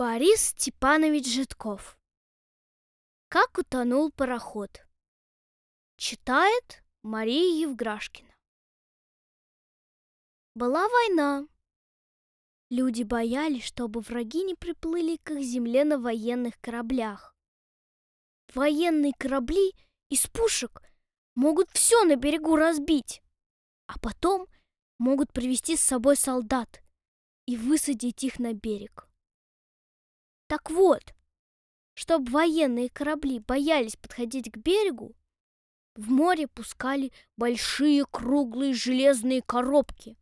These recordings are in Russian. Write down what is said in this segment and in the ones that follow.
Борис Степанович Житков Как утонул пароход Читает Мария Евграшкина Была война. Люди боялись, чтобы враги не приплыли к их земле на военных кораблях. Военные корабли из пушек могут все на берегу разбить, а потом могут привести с собой солдат и высадить их на берег. Так вот, чтобы военные корабли боялись подходить к берегу, в море пускали большие круглые железные коробки.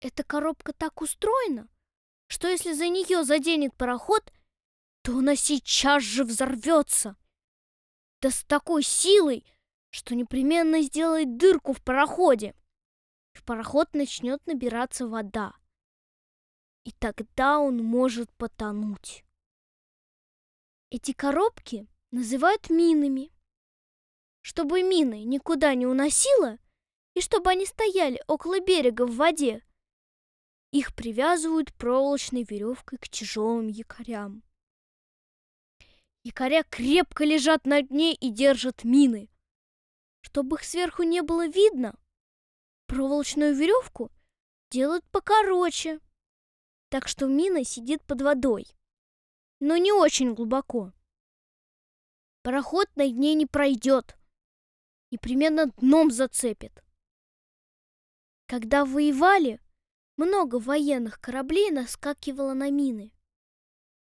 Эта коробка так устроена, что если за нее заденет пароход, то она сейчас же взорвется. Да с такой силой, что непременно сделает дырку в пароходе. В пароход начнет набираться вода. И тогда он может потонуть. Эти коробки называют минами. Чтобы мины никуда не уносило, и чтобы они стояли около берега в воде, их привязывают проволочной веревкой к тяжелым якорям. Якоря крепко лежат на дне и держат мины. Чтобы их сверху не было видно, проволочную веревку делают покороче, так что мина сидит под водой но не очень глубоко. Пароход на дне не пройдет. Непременно дном зацепит. Когда воевали, много военных кораблей наскакивало на мины.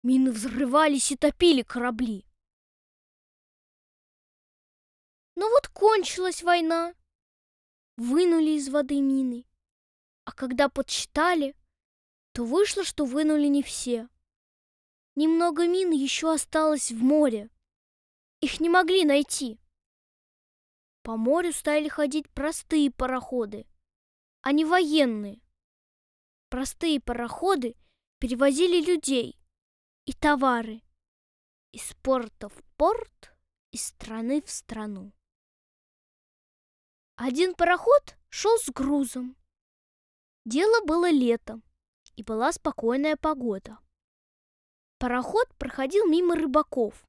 Мины взрывались и топили корабли. Но вот кончилась война. Вынули из воды мины. А когда подсчитали, то вышло, что вынули не все. Немного мин еще осталось в море. Их не могли найти. По морю стали ходить простые пароходы, а не военные. Простые пароходы перевозили людей и товары из порта в порт, из страны в страну. Один пароход шел с грузом. Дело было летом, и была спокойная погода. Пароход проходил мимо рыбаков.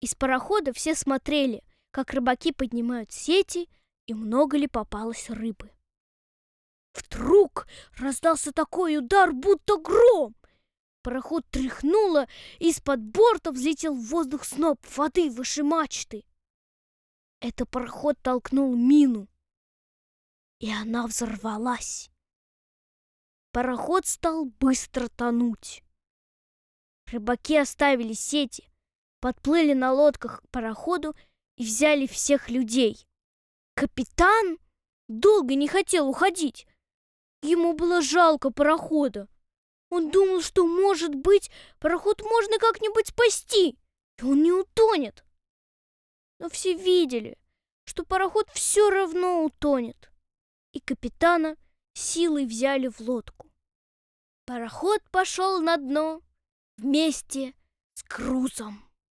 Из парохода все смотрели, как рыбаки поднимают сети и много ли попалось рыбы. Вдруг раздался такой удар, будто гром. Пароход тряхнуло, из-под борта взлетел в воздух сноп воды выше мачты. Это пароход толкнул мину, и она взорвалась. Пароход стал быстро тонуть. Рыбаки оставили сети, подплыли на лодках к пароходу и взяли всех людей. Капитан долго не хотел уходить. Ему было жалко парохода. Он думал, что, может быть, пароход можно как-нибудь спасти, и он не утонет. Но все видели, что пароход все равно утонет, и капитана силой взяли в лодку. Пароход пошел на дно, вместе с грузом.